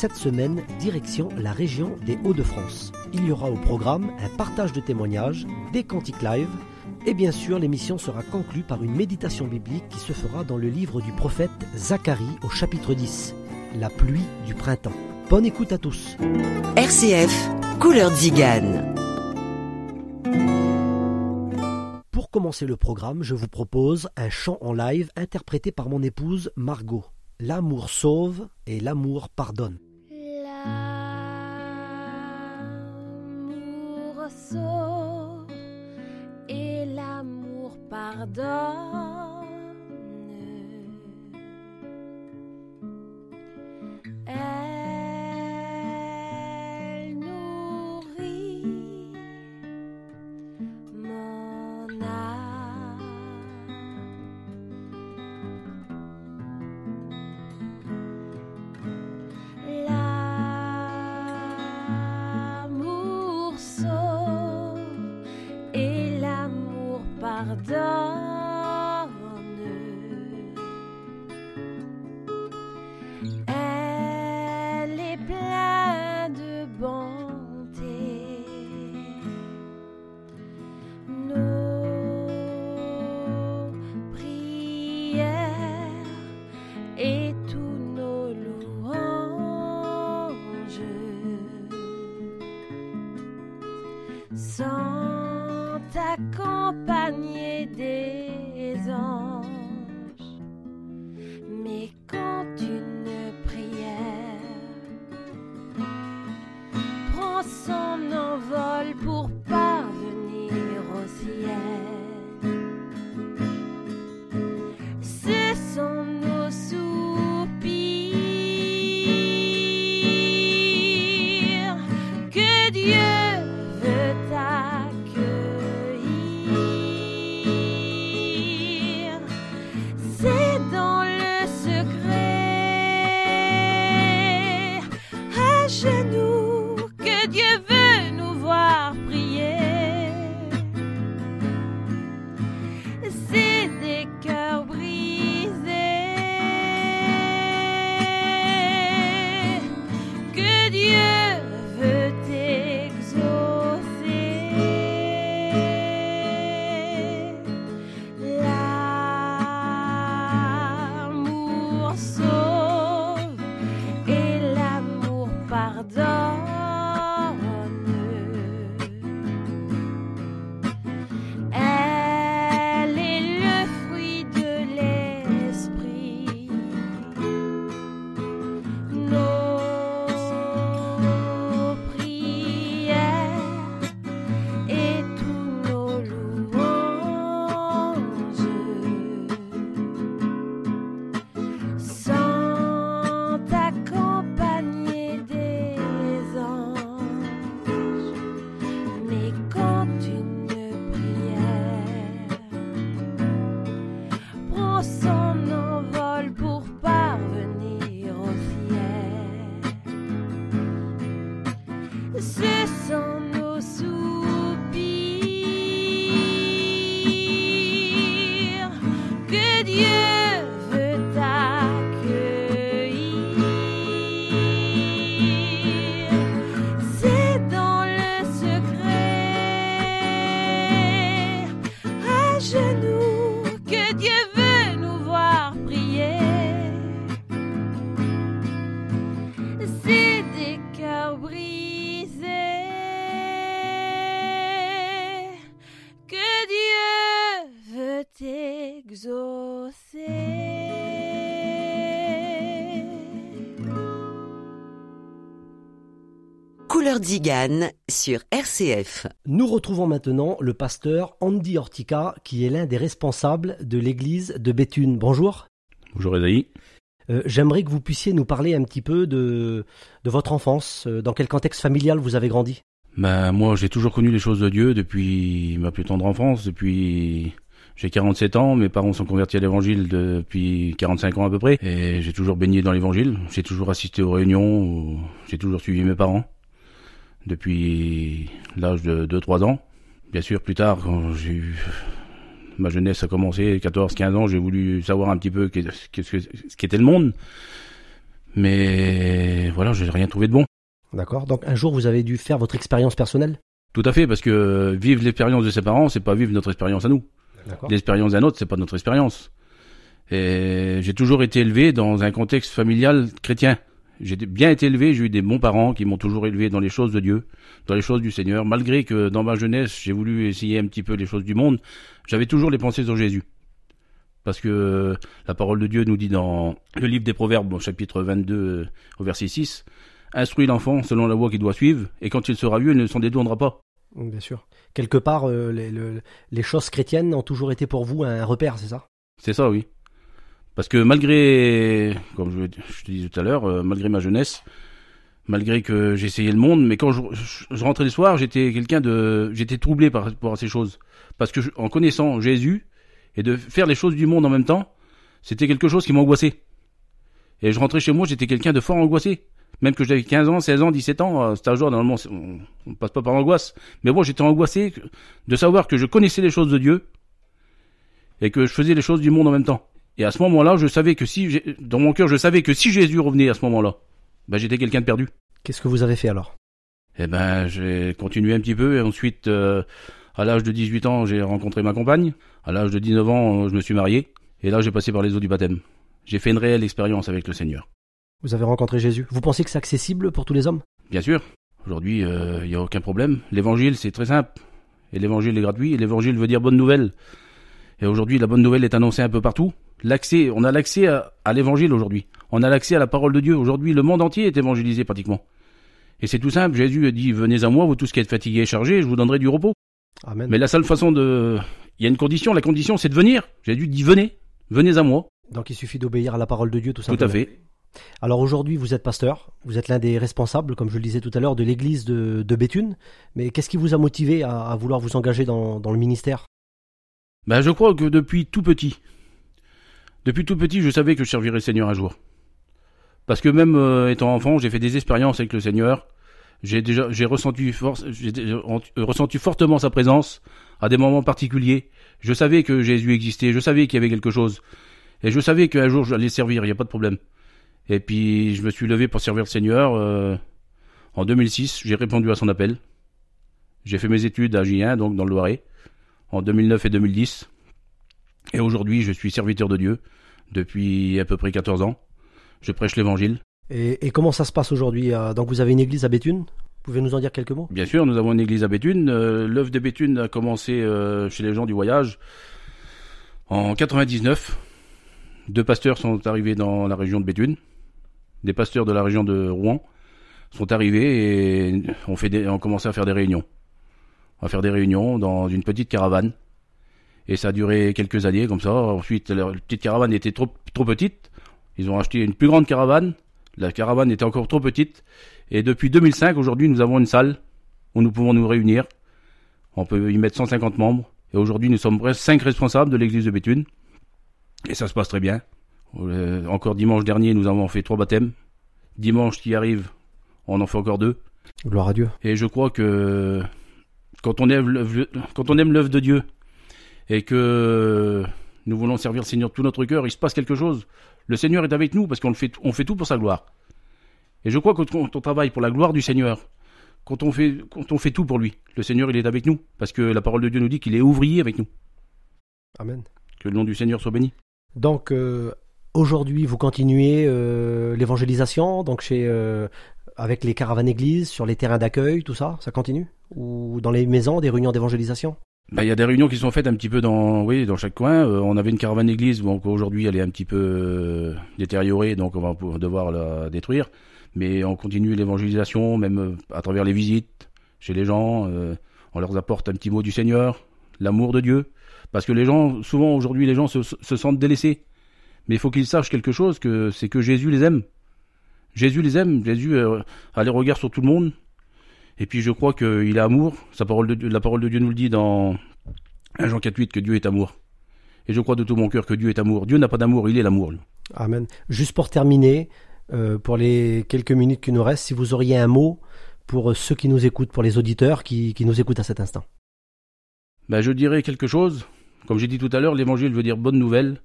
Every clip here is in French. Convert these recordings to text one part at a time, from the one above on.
Cette semaine, direction la région des Hauts-de-France. Il y aura au programme un partage de témoignages, des cantiques live, et bien sûr l'émission sera conclue par une méditation biblique qui se fera dans le livre du prophète Zacharie au chapitre 10, La pluie du printemps. Bonne écoute à tous. RCF, Couleur Zigane. Pour commencer le programme, je vous propose un chant en live interprété par mon épouse Margot. L'amour sauve et l'amour pardonne. L'amour pardonne. Zigane sur RCF. Nous retrouvons maintenant le pasteur Andy Ortica, qui est l'un des responsables de l'église de Béthune. Bonjour. Bonjour Esaïe. Euh, J'aimerais que vous puissiez nous parler un petit peu de, de votre enfance. Euh, Dans quel contexte familial vous avez grandi? Ben moi j'ai toujours connu les choses de Dieu depuis ma plus tendre enfance, depuis j'ai 47 ans, mes parents sont convertis à l'évangile depuis 45 ans à peu près, et j'ai toujours baigné dans l'évangile, j'ai toujours assisté aux réunions, j'ai toujours suivi mes parents, depuis l'âge de 2-3 ans. Bien sûr, plus tard, quand j'ai eu ma jeunesse a commencé, 14-15 ans, j'ai voulu savoir un petit peu ce qu'était le monde, mais voilà, j'ai rien trouvé de bon. D'accord. Donc un jour vous avez dû faire votre expérience personnelle? Tout à fait, parce que vivre l'expérience de ses parents, c'est pas vivre notre expérience à nous. L'expérience d'un autre, c'est pas notre expérience. Et j'ai toujours été élevé dans un contexte familial chrétien. J'ai bien été élevé, j'ai eu des bons parents qui m'ont toujours élevé dans les choses de Dieu, dans les choses du Seigneur, malgré que dans ma jeunesse, j'ai voulu essayer un petit peu les choses du monde, j'avais toujours les pensées sur Jésus. Parce que la parole de Dieu nous dit dans le livre des Proverbes, au chapitre 22, euh, au verset 6, Instruis l'enfant selon la voie qu'il doit suivre, et quand il sera vieux, il ne s'en détournera pas. Bien sûr. Quelque part, euh, les, le- les choses chrétiennes ont toujours été pour vous un repère, c'est ça? C'est ça, oui. Parce que malgré, comme je, te disais tout à l'heure, euh, malgré ma jeunesse, malgré que j'essayais le monde, mais quand je, rentrais le soir, j'étais quelqu'un de, j'étais troublé par ces choses. Parce que en connaissant Jésus et de faire les choses du monde en même temps, c'était quelque chose qui m'angoissait. Et je rentrais chez moi, j'étais quelqu'un de fort angoissé. Même que j'avais 15 ans, 16 ans, 17 ans, à cet âge-là, normalement, c'est- on, passe pas par l'angoisse. Mais moi, j'étais angoissé de savoir que je connaissais les choses de Dieu et que je faisais les choses du monde en même temps. Et à ce moment-là, je savais que si, dans mon cœur, je savais que si Jésus revenait à ce moment-là, ben j'étais quelqu'un de perdu. Qu'est-ce que vous avez fait alors? Et ben, j'ai continué un petit peu, et ensuite, euh, à l'âge de 18 ans, j'ai rencontré ma compagne. À l'âge de 19 ans, euh, je me suis marié. Et là, j'ai passé par les eaux du baptême. J'ai fait une réelle expérience avec le Seigneur. Vous avez rencontré Jésus. Vous pensez que c'est accessible pour tous les hommes? Bien sûr, aujourd'hui, il n'y a aucun problème. L'évangile, c'est très simple. Et l'évangile est gratuit, et l'évangile veut dire bonne nouvelle. Et aujourd'hui, la bonne nouvelle est annoncée un peu partout. L'accès, on a l'accès à, à l'évangile aujourd'hui. On a l'accès à la parole de Dieu. Aujourd'hui, le monde entier est évangélisé pratiquement. Et c'est tout simple. Jésus a dit, venez à moi, vous tous qui êtes fatigués et chargés, je vous donnerai du repos. Amen. Mais la seule façon de... Il y a une condition, la condition, c'est de venir. Jésus dit, venez, venez à moi. Donc il suffit d'obéir à la parole de Dieu tout Tout simplement. à fait. Alors aujourd'hui, vous êtes pasteur, vous êtes l'un des responsables, comme je le disais tout à l'heure, de l'église de, de Béthune. Mais qu'est-ce qui vous a motivé à, à vouloir vous engager dans, dans le ministère? Ben, je crois que depuis tout petit, depuis tout petit, je savais que je servirais le Seigneur un jour. Parce que même euh, étant enfant, j'ai fait des expériences avec le Seigneur. J'ai déjà, j'ai ressenti, en- euh, ressenti fortement sa présence à des moments particuliers. Je savais que Jésus existait, je savais qu'il y avait quelque chose, et je savais qu'un jour j'allais servir. Il n'y a pas de problème. Et puis je me suis levé pour servir le Seigneur. euh, en 2006, j'ai répondu à son appel. J'ai fait mes études à J1, donc dans le Loiret, en 2009 et 2010. Et aujourd'hui, je suis serviteur de Dieu depuis à peu près 14 ans. Je prêche l'évangile. et, et comment ça se passe aujourd'hui euh, Donc vous avez une église à Béthune? Vous pouvez nous en dire quelques mots? Bien sûr, nous avons une église à Béthune. Euh, L'œuvre de Béthune a commencé euh, chez les gens du voyage en 99. Deux pasteurs sont arrivés dans la région de Béthune. Des pasteurs de la région de Rouen sont arrivés et ont, fait des, ont commencé à faire des réunions. On va faire des réunions dans une petite caravane. Et ça a duré quelques années comme ça. Ensuite, la petite caravane était trop, trop petite. Ils ont acheté une plus grande caravane. La caravane était encore trop petite. Et depuis 2005, aujourd'hui, nous avons une salle où nous pouvons nous réunir. On peut y mettre 150 membres. Et aujourd'hui, nous sommes presque 5 responsables de l'église de Béthune. Et ça se passe très bien. Euh, encore dimanche dernier, nous avons fait trois baptêmes. Dimanche qui arrive, on en fait encore deux. Gloire à Dieu. Et je crois que quand on aime l'œuvre, quand on aime l'œuvre de Dieu et que nous voulons servir le Seigneur de tout notre cœur, il se passe quelque chose. Le Seigneur est avec nous parce qu'on fait, on fait tout pour sa gloire. Et je crois que quand on travaille pour la gloire du Seigneur, quand on fait, quand on fait tout pour lui, le Seigneur il est avec nous parce que la parole de Dieu nous dit qu'il est ouvrier avec nous. Amen. Que le nom du Seigneur soit béni. Donc euh, aujourd'hui, vous continuez euh, l'évangélisation, donc chez euh, avec les caravanes églises, sur les terrains d'accueil, tout ça, ça continue? Ou dans les maisons, des réunions d'évangélisation? Ben, il y a des réunions qui sont faites un petit peu dans, oui, dans chaque coin. Euh, on avait une caravane église, donc aujourd'hui elle est un petit peu euh, détériorée, donc on va devoir la détruire. Mais on continue l'évangélisation, même euh, à travers les visites chez les gens. on leur apporte un petit mot du Seigneur, l'amour de Dieu, parce que les gens, souvent aujourd'hui, les gens se, se sentent délaissés. Mais il faut qu'ils sachent quelque chose, que c'est que Jésus les aime. Jésus les aime. Jésus a les regards sur tout le monde. Et puis je crois qu'il est amour. Sa parole de Dieu- la parole de Dieu nous le dit dans 1 Jean 4, 8, que Dieu est amour. Et je crois de tout mon cœur que Dieu est amour. Dieu n'a pas d'amour, il est l'amour. Amen. Juste pour terminer, euh, pour les quelques minutes qui nous restent, si vous auriez un mot pour ceux qui nous écoutent, pour les auditeurs qui, qui nous écoutent à cet instant. Ben, je dirais quelque chose. Comme j'ai dit tout à l'heure, l'évangile veut dire bonne nouvelle.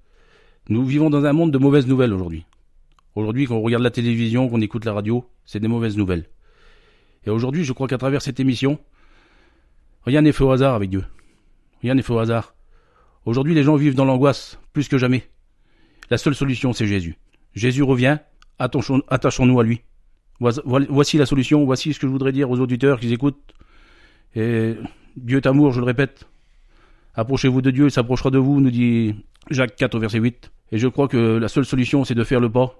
Nous vivons dans un monde de mauvaises nouvelles aujourd'hui. Aujourd'hui, quand on regarde la télévision, qu'on écoute la radio, c'est des mauvaises nouvelles. Et aujourd'hui, je crois qu'à travers cette émission, rien n'est fait au hasard avec Dieu. Rien n'est fait au hasard. Aujourd'hui, les gens vivent dans l'angoisse, plus que jamais. La seule solution, c'est Jésus. Jésus revient, attachons- attachons-nous à lui. Voici- la solution, voici ce que je voudrais dire aux auditeurs qui écoutent. Et Dieu est amour, je le répète. Approchez-vous de Dieu, il s'approchera de vous, nous dit Jacques 4 au verset 8. Et je crois que la seule solution, c'est de faire le pas.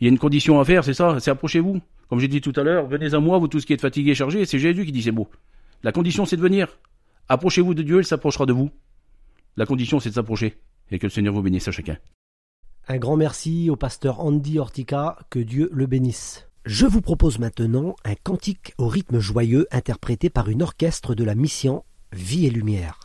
Il y a une condition à faire, c'est ça, c'est approchez-vous. Comme j'ai dit tout à l'heure, venez à moi, vous tous qui êtes fatigués chargés, c'est Jésus qui dit c'est beau. La condition, c'est de venir. Approchez-vous de Dieu, il s'approchera de vous. La condition, c'est de s'approcher. Et que le Seigneur vous bénisse à chacun. Un grand merci au pasteur Andy Ortica, que Dieu le bénisse. Je vous propose maintenant un cantique au rythme joyeux interprété par une orchestre de la mission Vie et Lumière.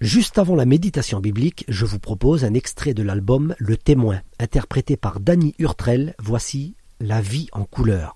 Juste avant la méditation biblique, je vous propose un extrait de l'album Le Témoin, interprété par Danny Hurtrel. Voici La vie en couleur.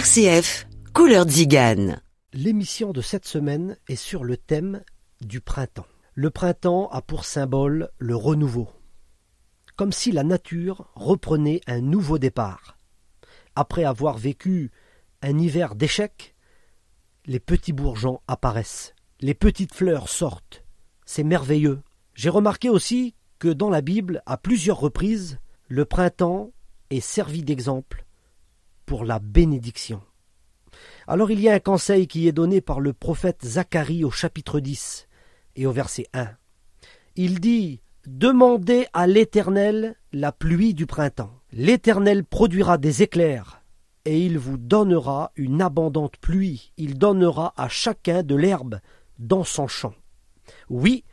RCF, couleur zigane. L'émission de cette semaine est sur le thème du printemps. Le printemps a pour symbole le renouveau. Comme si la nature reprenait un nouveau départ. Après avoir vécu un hiver d'échecs, les petits bourgeons apparaissent. Les petites fleurs sortent. C'est merveilleux. J'ai remarqué aussi que dans la Bible, à plusieurs reprises, le printemps est servi d'exemple pour la bénédiction. Alors il y a un conseil qui est donné par le prophète Zacharie au chapitre 10 et au verset 1. Il dit Demandez à l'Éternel la pluie du printemps. L'Éternel produira des éclairs, et il vous donnera une abondante pluie. Il donnera à chacun de l'herbe dans son champ. Oui,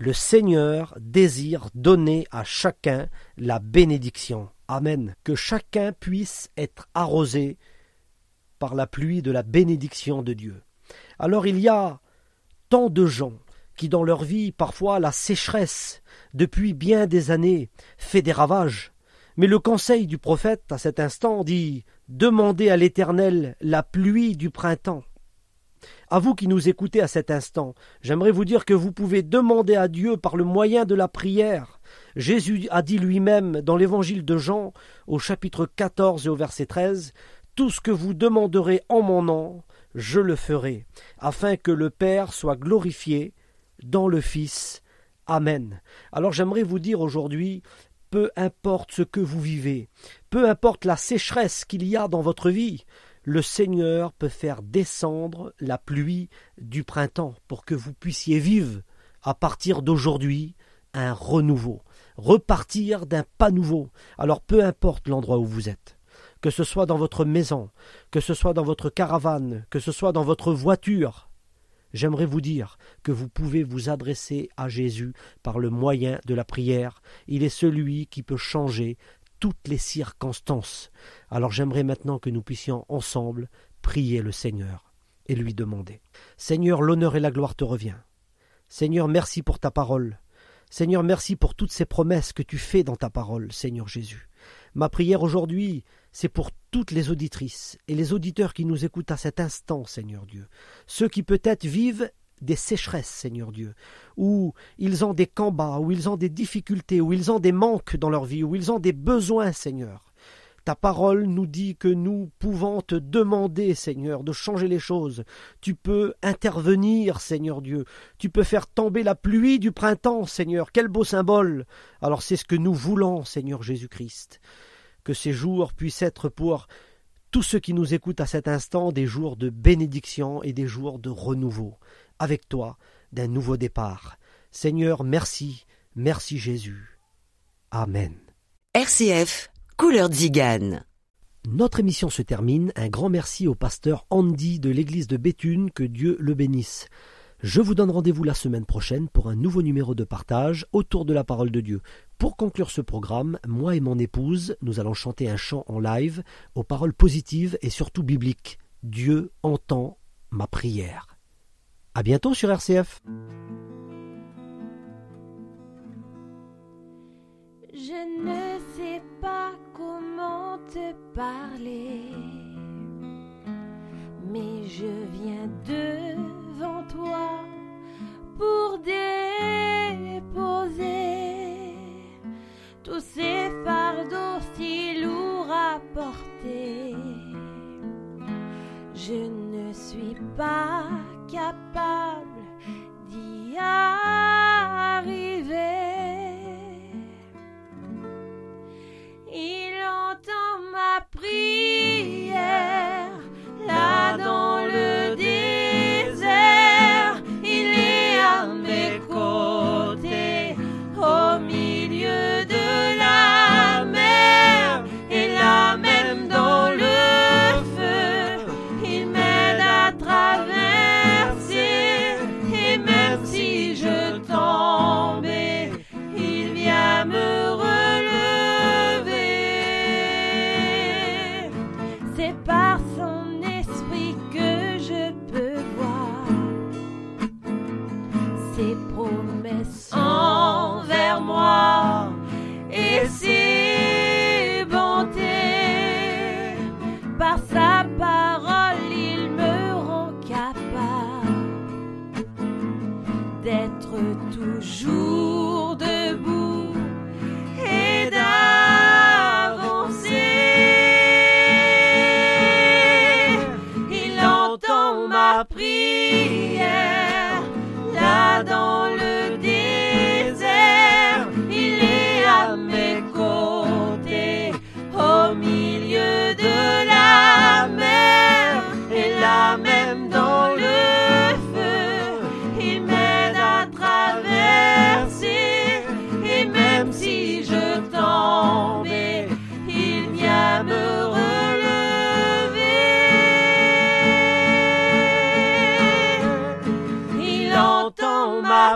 le Seigneur désire donner à chacun la bénédiction. Amen. Que chacun puisse être arrosé par la pluie de la bénédiction de Dieu. Alors il y a tant de gens qui dans leur vie, parfois la sécheresse, depuis bien des années, fait des ravages. Mais le conseil du prophète à cet instant dit Demandez à l'Éternel la pluie du printemps. À vous qui nous écoutez à cet instant, j'aimerais vous dire que vous pouvez demander à Dieu par le moyen de la prière. Jésus a dit lui-même dans l'évangile de Jean, au chapitre 14 et au verset 13, Tout ce que vous demanderez en mon nom, je le ferai, afin que le Père soit glorifié dans le Fils. Amen. Alors j'aimerais vous dire aujourd'hui, peu importe ce que vous vivez, peu importe la sécheresse qu'il y a dans votre vie, le Seigneur peut faire descendre la pluie du printemps pour que vous puissiez vivre à partir d'aujourd'hui un renouveau, repartir d'un pas nouveau. Alors peu importe l'endroit où vous êtes, que ce soit dans votre maison, que ce soit dans votre caravane, que ce soit dans votre voiture, J'aimerais vous dire que vous pouvez vous adresser à Jésus par le moyen de la prière. Il est celui qui peut changer toutes les circonstances. Alors j'aimerais maintenant que nous puissions ensemble prier le Seigneur et lui demander. Seigneur, l'honneur et la gloire te revient. Seigneur, merci pour ta parole. Seigneur, merci pour toutes ces promesses que tu fais dans ta parole, Seigneur Jésus. Ma prière aujourd'hui, c'est pour toutes les auditrices et les auditeurs qui nous écoutent à cet instant, Seigneur Dieu. Ceux qui peut-être vivent des sécheresses, Seigneur Dieu, où ils ont des combats, où ils ont des difficultés, où ils ont des manques dans leur vie, où ils ont des besoins, Seigneur. Ta parole nous dit que nous pouvons te demander, Seigneur, de changer les choses. Tu peux intervenir, Seigneur Dieu. Tu peux faire tomber la pluie du printemps, Seigneur. Quel beau symbole. Alors c'est ce que nous voulons, Seigneur Jésus-Christ. Que ces jours puissent être pour tous ceux qui nous écoutent à cet instant des jours de bénédiction et des jours de renouveau. Avec toi, d'un nouveau départ. Seigneur, merci. Merci Jésus. Amen. RCF, couleur Zigane. Notre émission se termine. Un grand merci au pasteur Andy de l'église de Béthune, que Dieu le bénisse. Je vous donne rendez-vous la semaine prochaine pour un nouveau numéro de partage autour de la parole de Dieu. Pour conclure ce programme, moi et mon épouse, nous allons chanter un chant en live aux paroles positives et surtout bibliques. Dieu entend ma prière. À bientôt sur RCF. Je ne sais pas comment te parler, mais je viens devant toi pour déposer tous ces fardeaux si lourds à porter. Je ne suis pas capable ses promesses. Envers moi et ses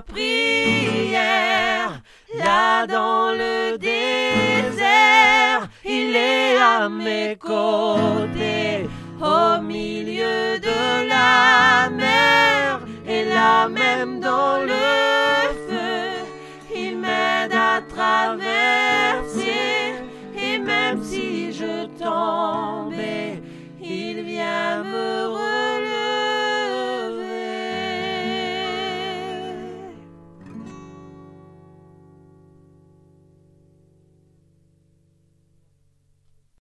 prière, là dans le désert, il est à mes côtés, au milieu de la mer, et là même dans le feu, il m'aide à traverser, et même si je tombais, il vient me